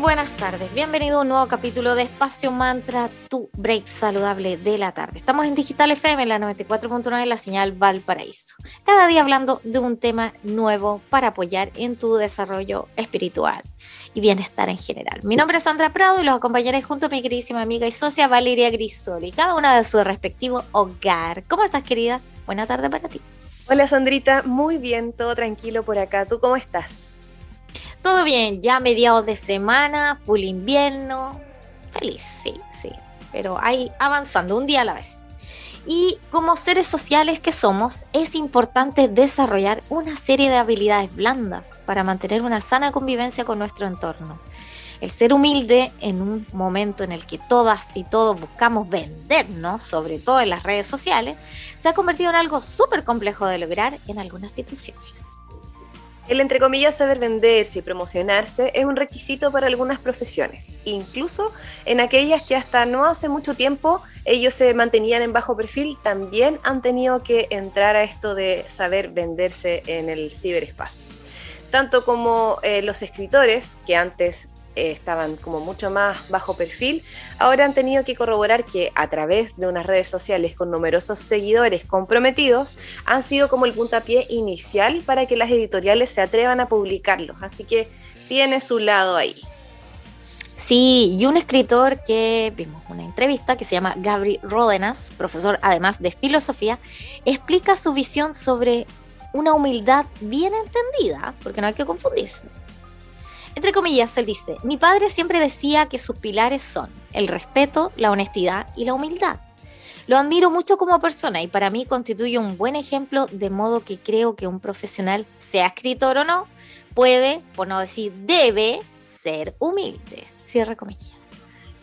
Buenas tardes, bienvenido a un nuevo capítulo de Espacio Mantra, tu break saludable de la tarde. Estamos en Digital FM, en la 94.9, la señal Valparaíso. Cada día hablando de un tema nuevo para apoyar en tu desarrollo espiritual y bienestar en general. Mi nombre es Sandra Prado y los acompañaré junto a mi queridísima amiga y socia Valeria Grisoli, cada una de su respectivo hogar. ¿Cómo estás, querida? Buena tarde para ti. Hola, Sandrita. Muy bien, todo tranquilo por acá. ¿Tú cómo estás? Todo bien, ya mediados de semana, full invierno. Feliz, sí, sí. Pero ahí avanzando un día a la vez. Y como seres sociales que somos, es importante desarrollar una serie de habilidades blandas para mantener una sana convivencia con nuestro entorno. El ser humilde en un momento en el que todas y todos buscamos vendernos, sobre todo en las redes sociales, se ha convertido en algo súper complejo de lograr en algunas situaciones. El entre comillas saber venderse y promocionarse es un requisito para algunas profesiones, incluso en aquellas que hasta no hace mucho tiempo ellos se mantenían en bajo perfil, también han tenido que entrar a esto de saber venderse en el ciberespacio. Tanto como eh, los escritores, que antes eh, estaban como mucho más bajo perfil, ahora han tenido que corroborar que a través de unas redes sociales con numerosos seguidores comprometidos han sido como el puntapié inicial para que las editoriales se atrevan a publicarlos. Así que tiene su lado ahí. Sí, y un escritor que vimos una entrevista que se llama Gabri Ródenas, profesor además de filosofía, explica su visión sobre una humildad bien entendida, porque no hay que confundirse entre comillas, él dice, mi padre siempre decía que sus pilares son el respeto, la honestidad y la humildad. Lo admiro mucho como persona y para mí constituye un buen ejemplo de modo que creo que un profesional, sea escritor o no, puede, por no decir debe, ser humilde. Cierra comillas.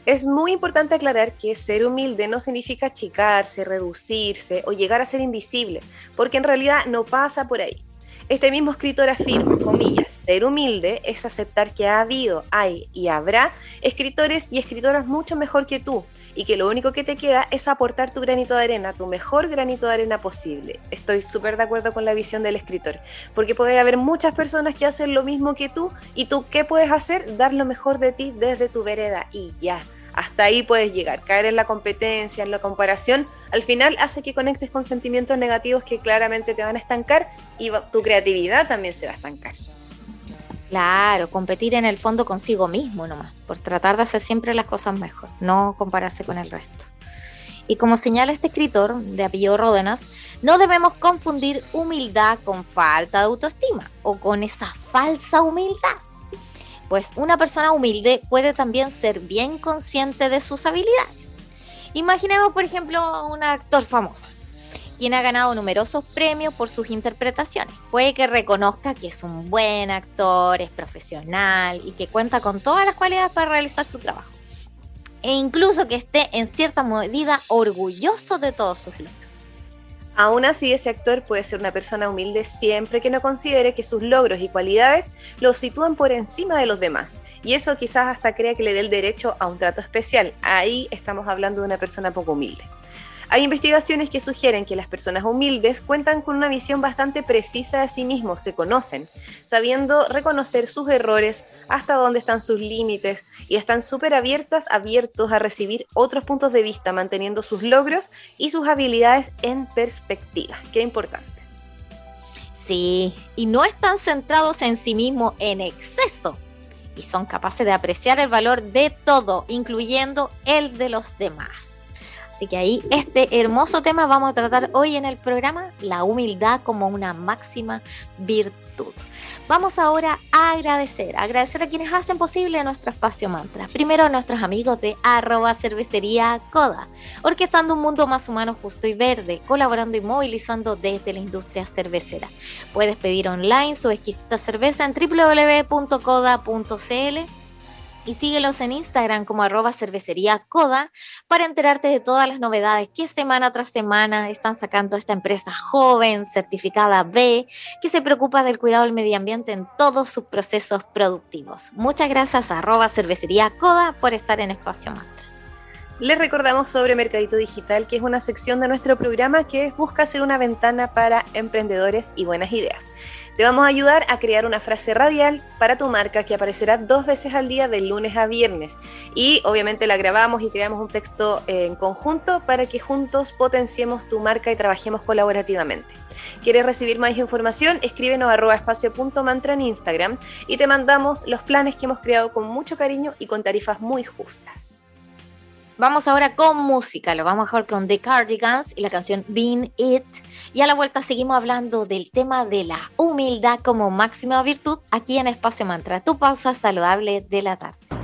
Es muy importante aclarar que ser humilde no significa achicarse, reducirse o llegar a ser invisible, porque en realidad no pasa por ahí. Este mismo escritor afirma, comillas, ser humilde es aceptar que ha habido, hay y habrá escritores y escritoras mucho mejor que tú y que lo único que te queda es aportar tu granito de arena, tu mejor granito de arena posible. Estoy súper de acuerdo con la visión del escritor, porque puede haber muchas personas que hacen lo mismo que tú y tú qué puedes hacer? Dar lo mejor de ti desde tu vereda y ya hasta ahí puedes llegar. Caer en la competencia, en la comparación, al final hace que conectes con sentimientos negativos que claramente te van a estancar y tu creatividad también se va a estancar. Claro, competir en el fondo consigo mismo nomás, por tratar de hacer siempre las cosas mejor, no compararse con el resto. Y como señala este escritor de apellido Ródenas, no debemos confundir humildad con falta de autoestima o con esa falsa humildad pues una persona humilde puede también ser bien consciente de sus habilidades. Imaginemos, por ejemplo, un actor famoso, quien ha ganado numerosos premios por sus interpretaciones. Puede que reconozca que es un buen actor, es profesional y que cuenta con todas las cualidades para realizar su trabajo. E incluso que esté en cierta medida orgulloso de todos sus logros. Aún así, ese actor puede ser una persona humilde siempre que no considere que sus logros y cualidades lo sitúan por encima de los demás. Y eso quizás hasta crea que le dé el derecho a un trato especial. Ahí estamos hablando de una persona poco humilde. Hay investigaciones que sugieren que las personas humildes cuentan con una visión bastante precisa de sí mismos, se conocen, sabiendo reconocer sus errores, hasta dónde están sus límites y están súper abiertas, abiertos a recibir otros puntos de vista, manteniendo sus logros y sus habilidades en perspectiva. Qué importante. Sí, y no están centrados en sí mismos en exceso y son capaces de apreciar el valor de todo, incluyendo el de los demás. Así que ahí este hermoso tema vamos a tratar hoy en el programa, la humildad como una máxima virtud. Vamos ahora a agradecer, agradecer a quienes hacen posible nuestro espacio mantra. Primero a nuestros amigos de arroba cervecería Coda, orquestando un mundo más humano, justo y verde, colaborando y movilizando desde la industria cervecera. Puedes pedir online su exquisita cerveza en www.coda.cl y síguelos en Instagram como arroba cervecería coda para enterarte de todas las novedades que semana tras semana están sacando esta empresa joven, certificada B, que se preocupa del cuidado del medio ambiente en todos sus procesos productivos. Muchas gracias a arroba coda por estar en Espacio Mantra. Les recordamos sobre Mercadito Digital, que es una sección de nuestro programa que busca ser una ventana para emprendedores y buenas ideas. Te vamos a ayudar a crear una frase radial para tu marca que aparecerá dos veces al día de lunes a viernes. Y obviamente la grabamos y creamos un texto en conjunto para que juntos potenciemos tu marca y trabajemos colaborativamente. ¿Quieres recibir más información? Escríbenos a arroba espacio.mantra en Instagram y te mandamos los planes que hemos creado con mucho cariño y con tarifas muy justas. Vamos ahora con música, lo vamos a jugar con The Cardigans y la canción Being It. Y a la vuelta seguimos hablando del tema de la humildad como máxima virtud aquí en Espacio Mantra, tu pausa saludable de la tarde.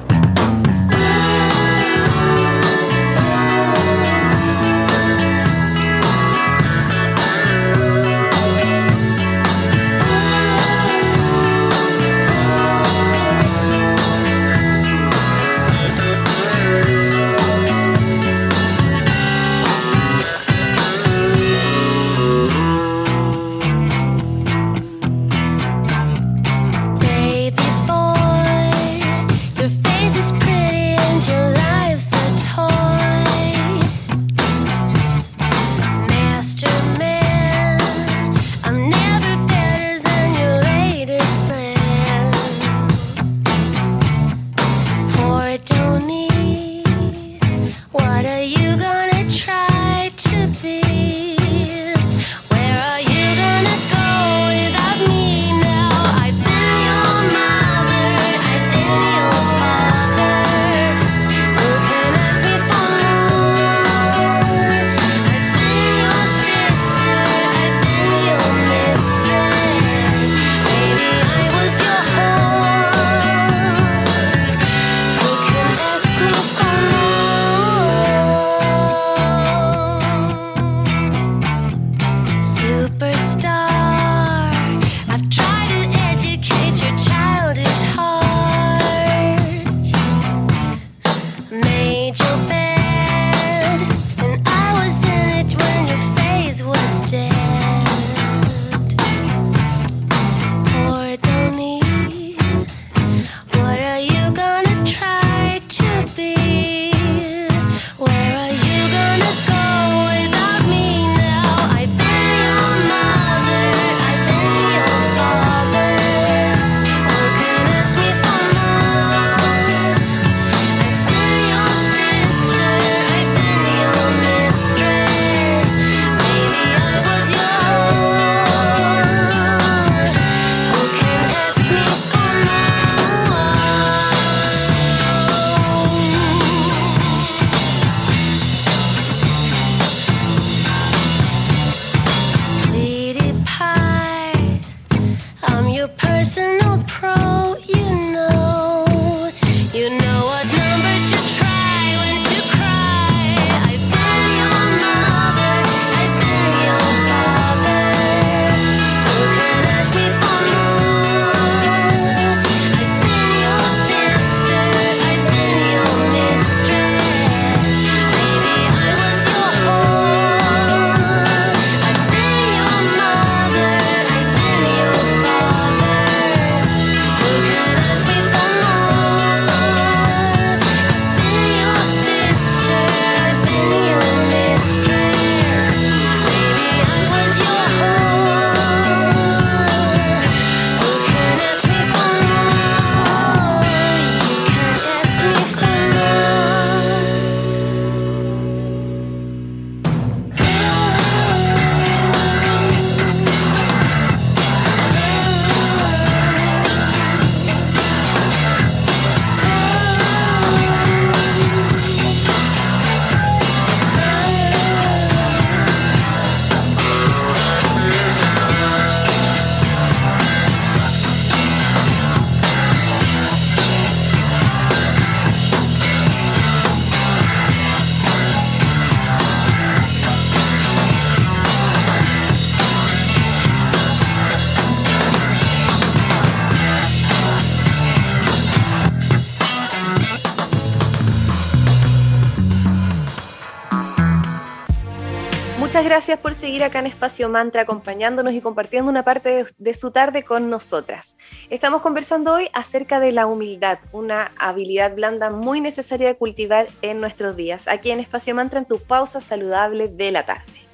Gracias por seguir acá en Espacio Mantra acompañándonos y compartiendo una parte de, su tarde con nosotras. Estamos conversando hoy acerca de la humildad, una habilidad blanda muy necesaria de cultivar en nuestros días, aquí en Espacio Mantra en tu pausa saludable de la tarde.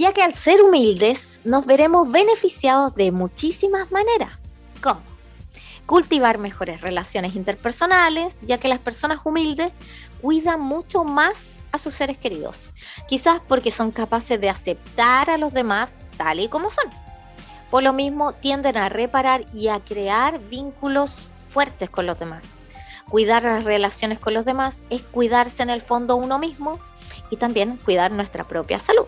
Ya que al ser humildes nos veremos beneficiados de muchísimas maneras. ¿Cómo? Cultivar mejores relaciones interpersonales, ya que las personas humildes cuidan mucho más a sus seres queridos. Quizás porque son capaces de aceptar a los demás tal y como son. Por lo mismo, tienden a reparar y a crear vínculos fuertes con los demás. Cuidar las relaciones con los demás es cuidarse en el fondo uno mismo y también cuidar nuestra propia salud.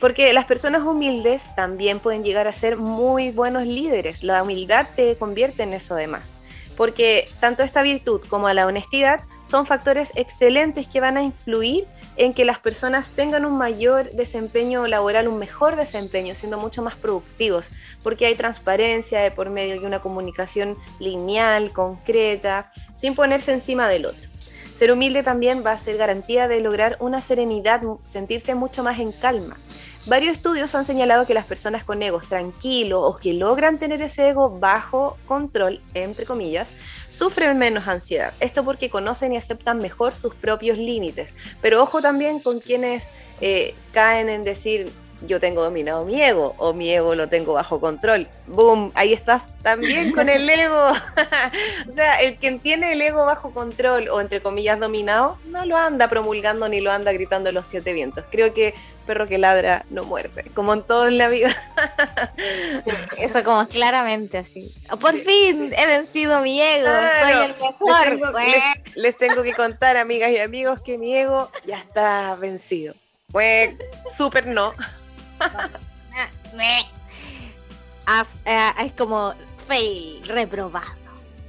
Porque las personas humildes también pueden llegar a ser muy buenos líderes. La humildad te convierte en eso además. Porque tanto esta virtud como la honestidad son factores excelentes que van a influir en que las personas tengan un mayor desempeño laboral, un mejor desempeño, siendo mucho más productivos, porque hay transparencia de por medio y una comunicación lineal, concreta, sin ponerse encima del otro. Ser humilde también va a ser garantía de lograr una serenidad, sentirse mucho más en calma. Varios estudios han señalado que las personas con egos tranquilos o que logran tener ese ego bajo control, entre comillas, sufren menos ansiedad. Esto porque conocen y aceptan mejor sus propios límites. Pero ojo también con quienes eh, caen en decir, yo tengo dominado mi ego o mi ego lo tengo bajo control. ¡Boom! Ahí estás también con el ego. o sea, el quien tiene el ego bajo control o entre comillas dominado, no lo anda promulgando ni lo anda gritando los siete vientos. Creo que perro que ladra no muerde, como en todo en la vida. Eso como claramente así. Por fin he vencido mi ego, soy el mejor. les tengo que contar, amigas y amigos, que mi ego ya está vencido. Fue súper no. Eh, es como fail, reprobado.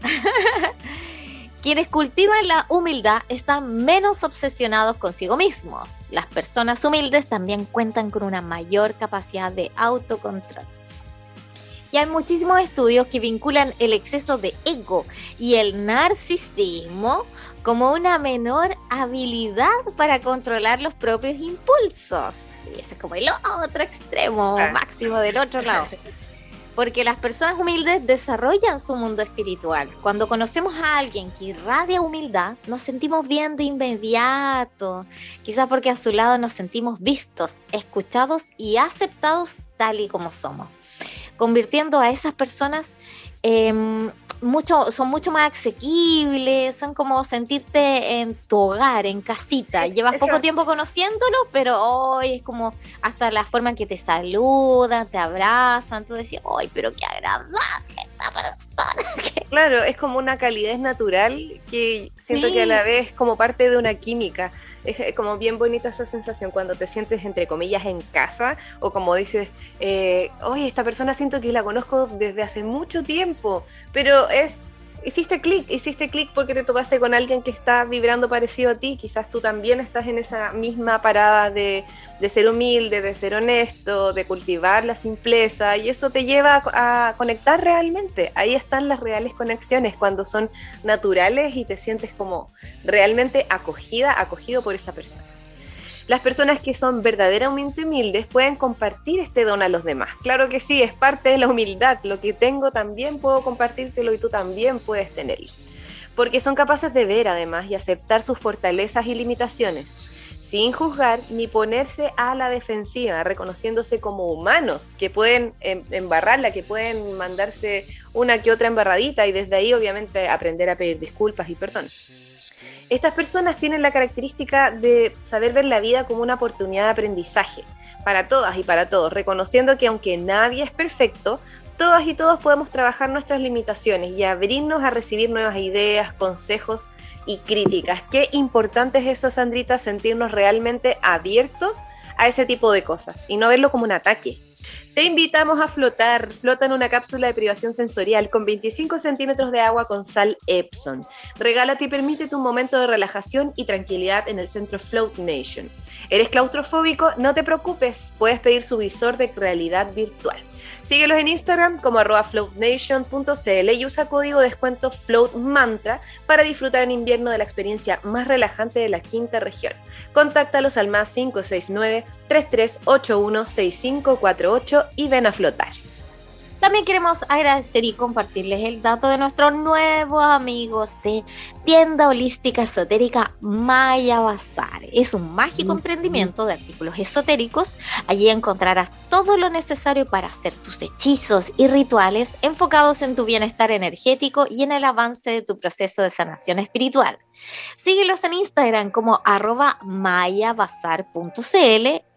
Quienes cultivan la humildad están menos obsesionados consigo mismos. Las personas humildes también cuentan con una mayor capacidad de autocontrol. Y hay muchísimos estudios que vinculan el exceso de ego y el narcisismo como una menor habilidad para controlar los propios impulsos. Y ese es como el otro extremo ah. máximo del otro lado. Porque las personas humildes desarrollan su mundo espiritual. Cuando conocemos a alguien que irradia humildad, nos sentimos bien de inmediato. Quizás porque a su lado nos sentimos vistos, escuchados y aceptados tal y como somos convirtiendo a esas personas em, mucho, son mucho más asequibles, son como sentirte en tu hogar, en casita. Llevas poco tiempo conociéndolo, pero hoy es como hasta la forma en que te saludan, te abrazan, tú decís, ¡ay, pero qué agradable esta persona! Claro, es como una calidez natural que siento que a la vez es como parte de una química. Es como bien bonita esa sensación cuando te sientes, entre comillas, en casa o como dices, eh, oye, esta persona siento que la conozco desde hace mucho tiempo, pero es hiciste clic, hiciste clic porque te topaste con alguien que está vibrando parecido a ti, quizás tú también estás en esa misma parada de, ser humilde, de ser honesto, de cultivar la simpleza y eso te lleva a, a conectar realmente. Ahí están las reales conexiones cuando son naturales y te sientes como realmente acogida, acogido por esa persona. Las personas que son verdaderamente humildes pueden compartir este don a los demás. Claro que sí, es parte de la humildad. Lo que tengo también puedo compartírselo y tú también puedes tenerlo. Porque son capaces de ver además y aceptar sus fortalezas y limitaciones, sin juzgar ni ponerse a la defensiva, reconociéndose como humanos, que pueden em, embarrarla, que pueden mandarse una que otra embarradita y desde ahí obviamente aprender a pedir disculpas y perdón. Estas personas tienen la característica de saber ver la vida como una oportunidad de aprendizaje para todas y para todos, reconociendo que aunque nadie es perfecto, todas y todos podemos trabajar nuestras limitaciones y abrirnos a recibir nuevas ideas, consejos y críticas. Qué importante es eso, Sandrita, sentirnos realmente abiertos a ese tipo de cosas y no verlo como un ataque. Te invitamos a flotar. Flota en una cápsula de privación sensorial con 25 centímetros de agua con sal Epson. Regálate y permítete un momento de relajación y tranquilidad en el centro Float Nation. ¿Eres claustrofóbico? No te preocupes, puedes pedir su visor de realidad virtual. Síguelos en Instagram como floatnation.cl y usa código descuento FloatMantra para disfrutar en invierno de la experiencia más relajante de la quinta región. Contáctalos al más 569 3381 6548 y ven a flotar. También queremos agradecer y compartirles el dato de nuestros nuevos amigos de tienda holística esotérica Maya Bazar. Es un mágico emprendimiento de artículos esotéricos. Allí encontrarás todo lo necesario para hacer tus hechizos y rituales enfocados en tu bienestar energético y en el avance de tu proceso de sanación espiritual. Síguelos en Instagram como arroba mayabazar.cl.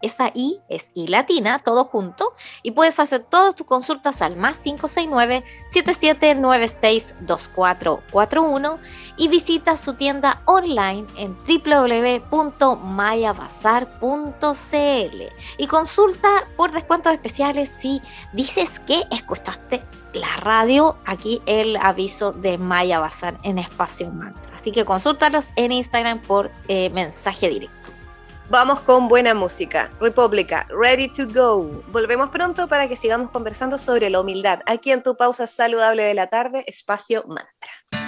Esa I es I latina, todo junto. Y puedes hacer todas tus consultas al más 569 7796 2441 y visita su tienda online en www.mayabazar.cl y consulta por descuentos especiales si dices que escuchaste la radio, aquí el aviso de Maya Bazar en Espacio Mantra. Así que consúltalos en Instagram por eh, mensaje directo. Vamos con buena música. República, ready to go. Volvemos pronto para que sigamos conversando sobre la humildad. Aquí en tu pausa saludable de la tarde, Espacio Mantra.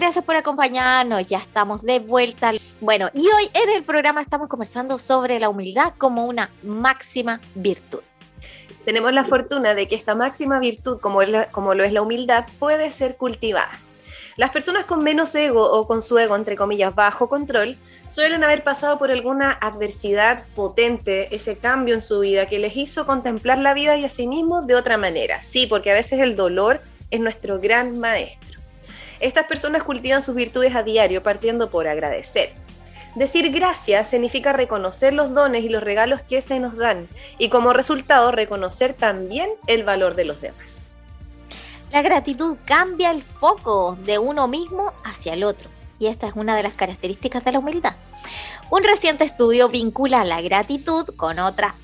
Gracias por acompañarnos. Ya estamos de vuelta. Bueno, y hoy en el programa estamos conversando sobre la humildad como una máxima virtud. Tenemos la fortuna de que esta máxima virtud, como, como lo es la humildad, puede ser cultivada. Las personas con menos ego o con su ego, entre comillas, bajo control, suelen haber pasado por alguna adversidad potente, ese cambio en su vida que les hizo contemplar la vida y a sí mismos de otra manera. Sí, porque a veces el dolor es nuestro gran maestro. Estas personas cultivan sus virtudes a diario partiendo por agradecer. Decir gracias significa reconocer los dones y los regalos que se nos dan y como resultado reconocer también el valor de los demás. La gratitud cambia el foco de uno mismo hacia el otro. Y esta es una de las características de la humildad. Un reciente estudio vincula la gratitud con otra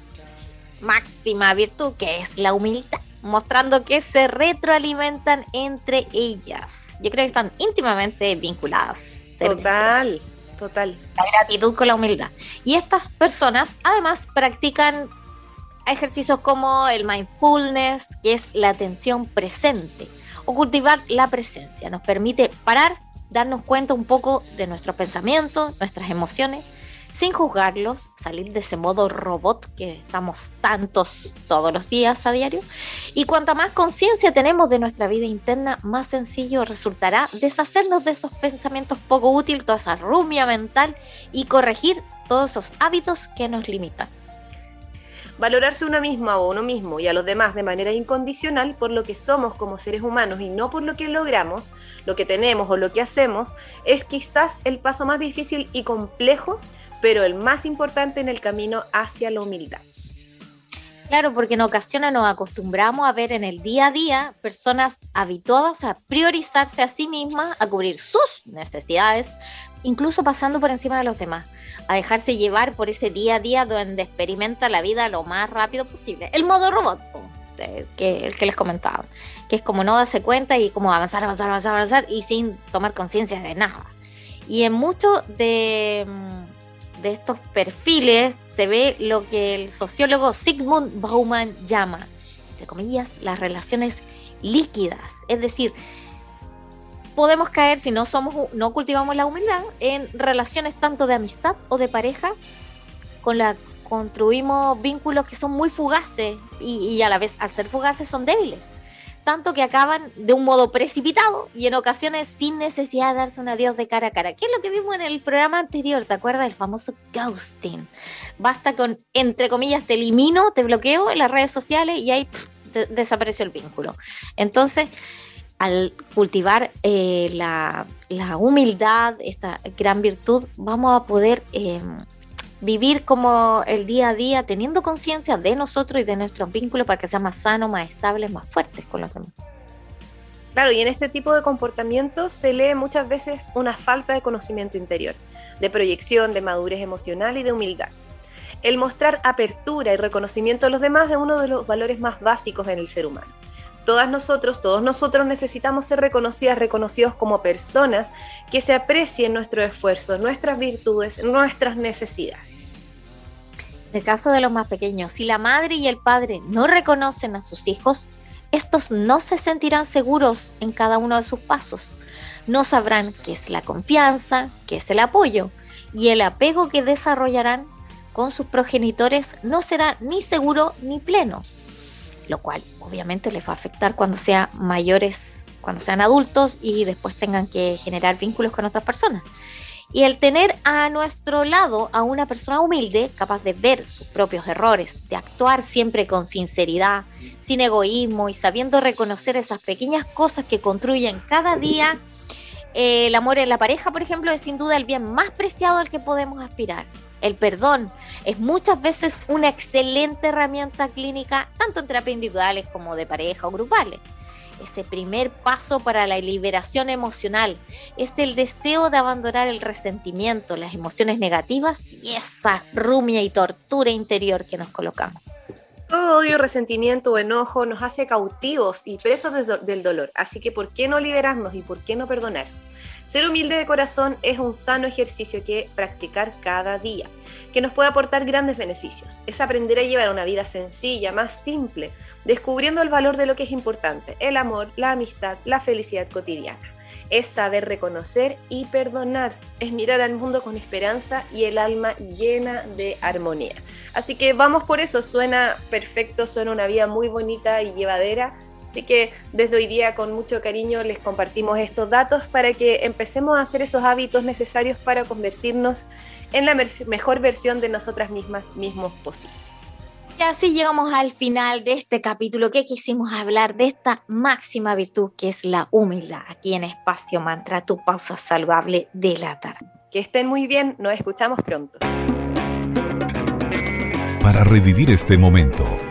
máxima virtud, que es la humildad, mostrando que se retroalimentan entre ellas. Yo creo que están íntimamente vinculadas. Total, total. La gratitud con la humildad. Y estas personas además practican ejercicios como el mindfulness, que es la atención presente, o cultivar la presencia. Nos permite parar, darnos cuenta un poco de nuestros pensamientos, nuestras emociones, sin juzgarlos, salir de ese modo robot que estamos tantos todos los días a diario. Y cuanta más conciencia tenemos de nuestra vida interna, más sencillo resultará deshacernos de esos pensamientos poco útiles, toda esa rumia mental y corregir todos esos hábitos que nos limitan. Valorarse uno misma o uno mismo y a los demás de manera incondicional por lo que somos como seres humanos y no por lo que logramos, lo que tenemos o lo que hacemos, es quizás el paso más difícil y complejo, pero el más importante en el camino hacia la humildad. Claro, porque en ocasiones nos acostumbramos a ver en el día a día personas habituadas a priorizarse a sí mismas, a cubrir sus necesidades, incluso pasando por encima de los demás a dejarse llevar por ese día a día donde experimenta la vida lo más rápido posible. El modo robot, que, el que les comentaba, que es como no darse cuenta y como avanzar, avanzar, avanzar, avanzar y sin tomar conciencia de nada. Y en muchos de, mm, de estos perfiles se ve lo que el sociólogo Sigmund Bauman llama, entre comillas, las relaciones líquidas, es decir, podemos caer, si no somos, no cultivamos la humildad, en relaciones tanto de amistad o de pareja, con la construimos vínculos que son muy fugaces y, a la vez al ser fugaces son débiles. Tanto que acaban de un modo precipitado y en ocasiones sin necesidad de darse un adiós de cara a cara. ¿Qué es lo que vimos en el programa anterior? ¿Te acuerdas del famoso ghosting? Basta con, entre comillas, te elimino, te bloqueo en las redes sociales y ahí desapareció el vínculo. Entonces, al cultivar eh, la, humildad, esta gran virtud, vamos a poder em, vivir como el día a día teniendo conciencia de nosotros y de nuestros vínculos para que sean más sanos, más estables, más fuertes con los demás. Claro, y en este tipo de comportamientos se lee muchas veces una falta de conocimiento interior, de proyección, de madurez emocional y de humildad. El mostrar apertura y reconocimiento a los demás es uno de los valores más básicos en el ser humano todas nosotros, todos nosotros necesitamos ser reconocidas, reconocidos como personas que se aprecien nuestro esfuerzo, nuestras virtudes, nuestras necesidades. En el caso de los más pequeños, si la madre y el padre no reconocen a sus hijos, estos no se sentirán seguros en cada uno de sus pasos. No sabrán qué es la confianza, qué es el apoyo, y el apego que desarrollarán con sus progenitores no será ni seguro ni pleno lo cual obviamente les va a afectar cuando sean mayores, cuando sean adultos y después tengan que generar vínculos con otras personas. Y el tener a nuestro lado a una persona humilde, capaz de ver sus propios errores, de actuar siempre con sinceridad, sin egoísmo y sabiendo reconocer esas pequeñas cosas que construyen cada día, eh, el amor en la pareja, por ejemplo, es sin duda el bien más preciado al que podemos aspirar el perdón es muchas veces una excelente herramienta clínica, tanto en terapia individuales como de pareja o grupales. Ese primer paso para la liberación emocional es el deseo de abandonar el resentimiento, las emociones negativas y esa rumia y tortura interior que nos colocamos. Todo odio, resentimiento o enojo nos hace cautivos y presos del dolor, así que ¿por qué no liberarnos y por qué no perdonar? Ser humilde de corazón es un sano ejercicio que practicar cada día, que nos puede aportar grandes beneficios. Es aprender a llevar una vida sencilla, más simple, descubriendo el valor de lo que es importante, el amor, la amistad, la felicidad cotidiana. es saber reconocer y perdonar, es mirar al mundo con esperanza y el alma llena de armonía. Así que vamos por eso, suena perfecto, suena una vida muy bonita y llevadera. Así que desde hoy día con mucho cariño les compartimos estos datos para que empecemos a hacer esos hábitos necesarios para convertirnos en la mejor versión de nosotras mismas mismos posible. Y así llegamos al final de este capítulo que quisimos hablar de esta máxima virtud que es la humildad, aquí en Espacio Mantra, tu pausa saludable de la tarde. Que estén muy bien, nos escuchamos pronto. Para revivir este momento,